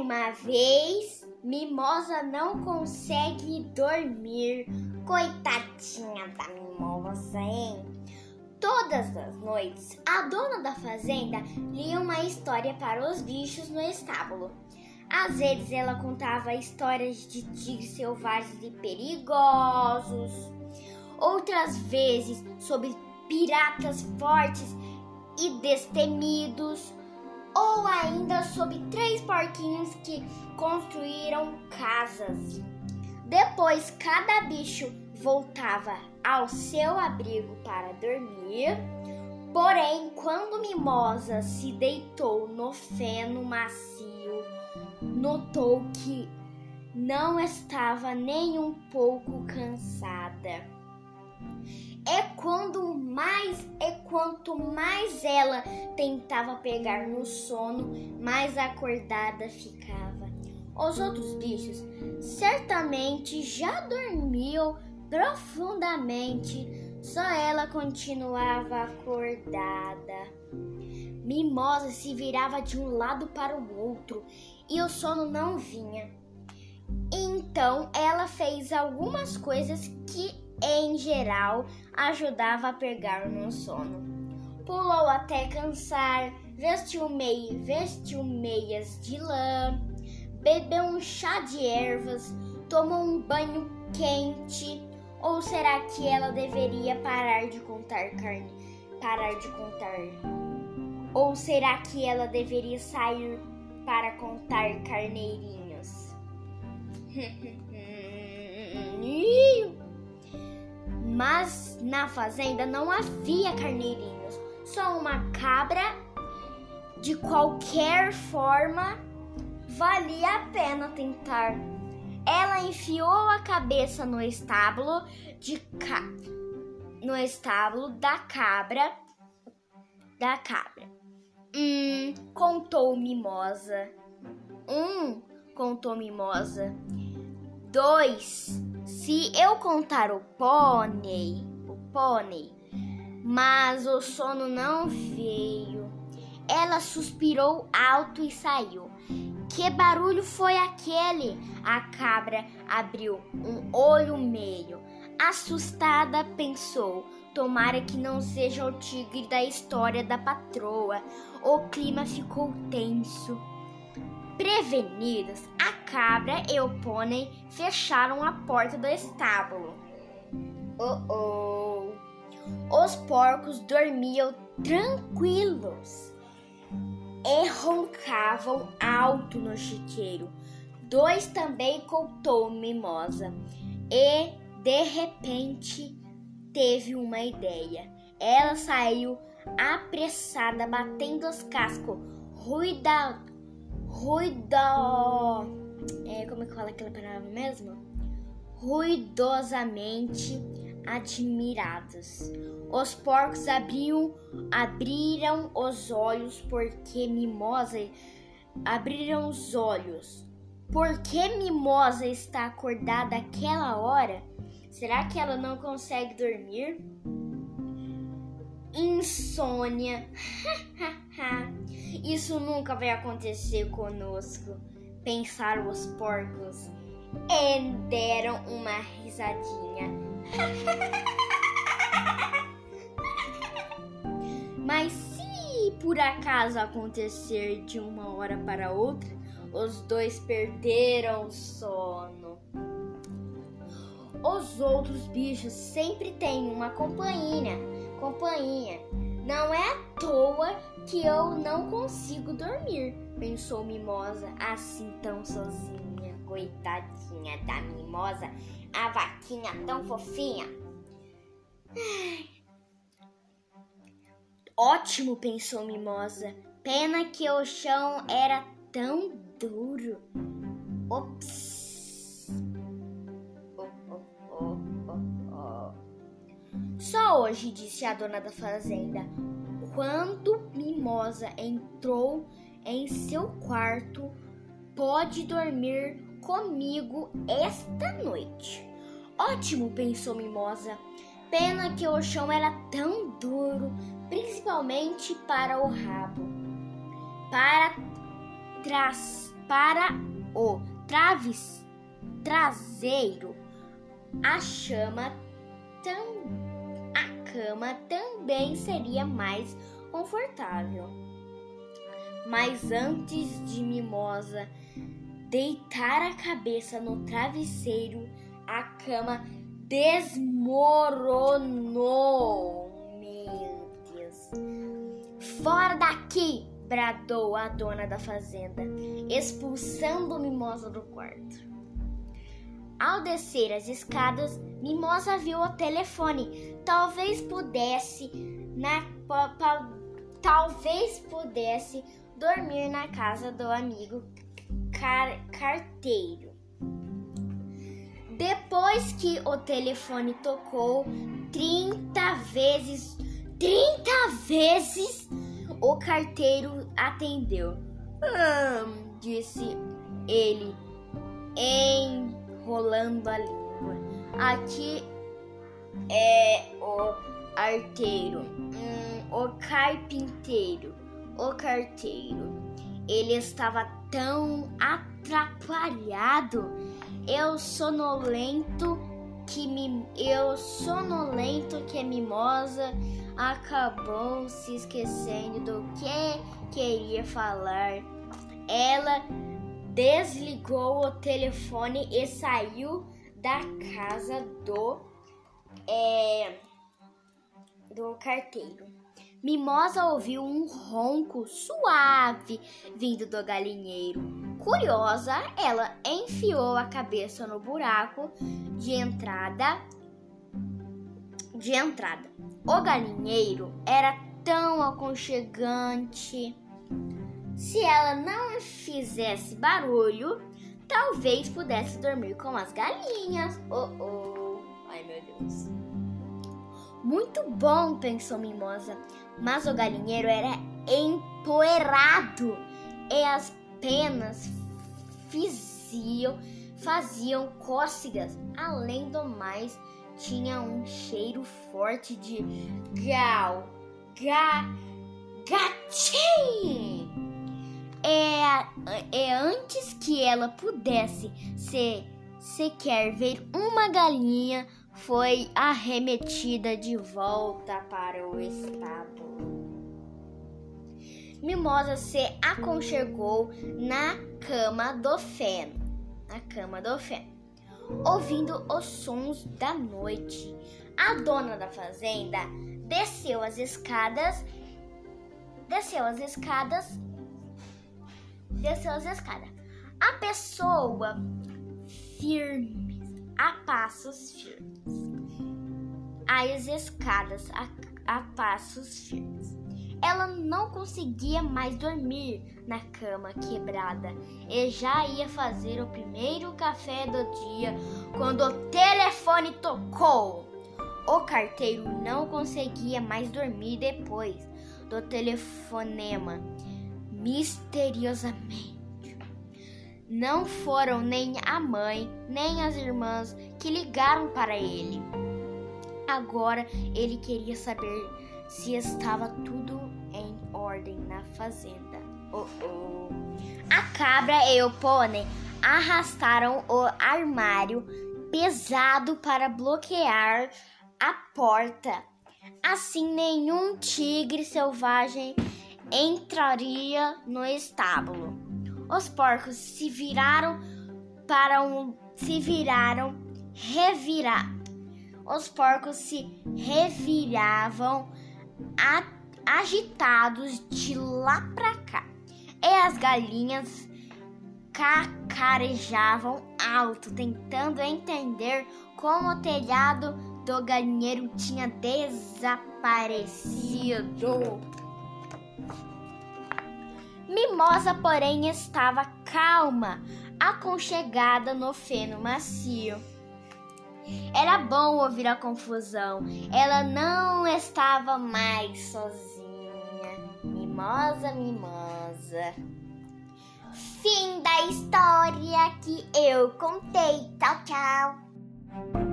Uma vez, Mimosa não consegue dormir. Coitadinha da Mimosa, hein? Todas as noites, a dona da fazenda lia uma história para os bichos no estábulo. Às vezes ela contava histórias de tigres selvagens e perigosos. Outras vezes sobre piratas fortes e destemidos. Ou ainda sobre três porquinhos que construíram casas. Depois cada bicho voltava ao seu abrigo para dormir. Porém, quando Mimosa se deitou no feno macio, notou que não estava nem um pouco cansada. É quando mais é quanto mais ela tentava pegar no sono, mais acordada ficava. Os outros bichos certamente já dormiam profundamente, só ela continuava acordada. Mimosa se virava de um lado para o outro e o sono não vinha. Então ela fez algumas coisas que, em geral, ajudava a pegar no sono. Pulou até cansar, vestiu, meia, vestiu meias de lã, bebeu um chá de ervas, tomou um banho quente. Ou será que ela deveria parar de contar carne? Parar de contar? Ou será que ela deveria sair para contar carneirinhos? Mas na fazenda não havia carneirinhos, só uma cabra. De qualquer forma, valia a pena tentar. Ela enfiou a cabeça no estábulo de ca... no estábulo da cabra da cabra. Hum, contou Mimosa. Um, contou Mimosa. Dois, se eu contar o pônei, o pônei, mas o sono não veio. Ela suspirou alto e saiu. Que barulho foi aquele? A cabra abriu um olho meio. Assustada, pensou: tomara que não seja o tigre da história da patroa. O clima ficou tenso. Prevenidos, a cabra e o pônei fecharam a porta do estábulo. Oh oh! Os porcos dormiam tranquilos e roncavam alto no chiqueiro. Dois também contou Mimosa e, de repente, teve uma ideia. Ela saiu apressada, batendo os cascos, ruida, ruida, é, como é que fala aquela palavra mesmo? Ruidosamente admirados. Os porcos abriam, abriram os olhos porque Mimosa abriram os olhos. Por que Mimosa está acordada aquela hora? Será que ela não consegue dormir? Insônia. Isso nunca vai acontecer conosco. Pensaram os porcos e deram uma risadinha. Mas se por acaso acontecer de uma hora para outra, os dois perderam o sono. Os outros bichos sempre têm uma companhia, companhia. Não é à toa que eu não consigo dormir, pensou Mimosa, assim tão sozinha. Coitadinha da Mimosa, a vaquinha tão fofinha. Ótimo, pensou Mimosa. Pena que o chão era tão duro. Ops. Oh, oh, oh, Só hoje, disse a dona da fazenda, quando Mimosa entrou em seu quarto, pode dormir comigo esta noite. Ótimo, pensou Mimosa. Pena que o chão era tão duro, principalmente para o rabo. Para trás, para o traves, traseiro, a chama tam, a cama também seria mais confortável. Mas antes de Mimosa deitar a cabeça no travesseiro, a cama desmoronou. Meu Deus. Fora daqui! bradou a dona da fazenda, expulsando Mimosa do quarto. Ao descer as escadas, Mimosa viu o telefone. Talvez pudesse na pa, pa, talvez pudesse dormir na casa do amigo car, carteiro. Depois que o telefone tocou 30 vezes, 30 vezes, o carteiro atendeu. Hum, disse ele, enrolando a língua. Aqui é o arteiro, hum, o carpinteiro, o carteiro. Ele estava tão atrapalhado, eu sonolento que me, eu sonolento que a mimosa acabou se esquecendo do que queria falar. Ela desligou o telefone e saiu da casa do é, do carteiro. Mimosa ouviu um ronco suave vindo do galinheiro. Curiosa, ela enfiou a cabeça no buraco de entrada de entrada. O galinheiro era tão aconchegante. Se ela não fizesse barulho, talvez pudesse dormir com as galinhas. Oh, oh. Ai, meu Deus. Muito bom, pensou Mimosa, mas o galinheiro era empoeirado e as penas faziam, faziam cócegas. Além do mais, tinha um cheiro forte de gal, ga, gatim. É, é antes que ela pudesse se sequer ver uma galinha, foi arremetida de volta para o estábulo. Mimosa se aconchegou na cama do feno, na cama do feno ouvindo os sons da noite. A dona da fazenda desceu as escadas, desceu as escadas, desceu as escadas. A pessoa firme, a passos firmes. As escadas a, a passos firmes. Ela não conseguia mais dormir na cama quebrada e já ia fazer o primeiro café do dia quando o telefone tocou. O carteiro não conseguia mais dormir depois do telefonema. Misteriosamente, não foram nem a mãe nem as irmãs que ligaram para ele. Agora ele queria saber se estava tudo em ordem na fazenda. Oh, oh. A cabra e o pônei arrastaram o armário pesado para bloquear a porta. Assim, nenhum tigre selvagem entraria no estábulo. Os porcos se viraram para um se viraram revirar. Os porcos se reviravam agitados de lá para cá. E as galinhas cacarejavam alto, tentando entender como o telhado do galinheiro tinha desaparecido. Mimosa, porém, estava calma, aconchegada no feno macio. Era bom ouvir a confusão. Ela não estava mais sozinha. Mimosa, mimosa. Fim da história que eu contei. Tchau, tchau.